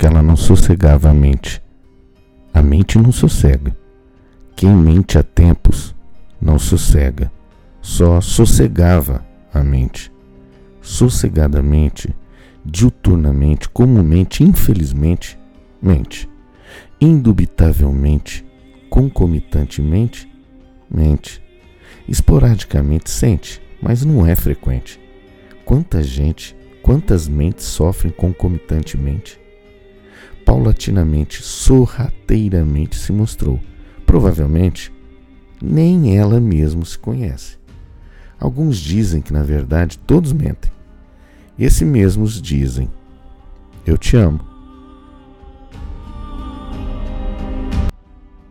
porque ela não sossegava a mente. A mente não sossega. Quem mente há tempos não sossega, só sossegava a mente. Sossegadamente, diuturnamente, comumente, infelizmente, mente. Indubitavelmente, concomitantemente, mente. Esporadicamente sente, mas não é frequente. Quanta gente, quantas mentes sofrem concomitantemente? Paulatinamente, sorrateiramente se mostrou. Provavelmente, nem ela mesma se conhece. Alguns dizem que, na verdade, todos mentem. Esses mesmos dizem: Eu te amo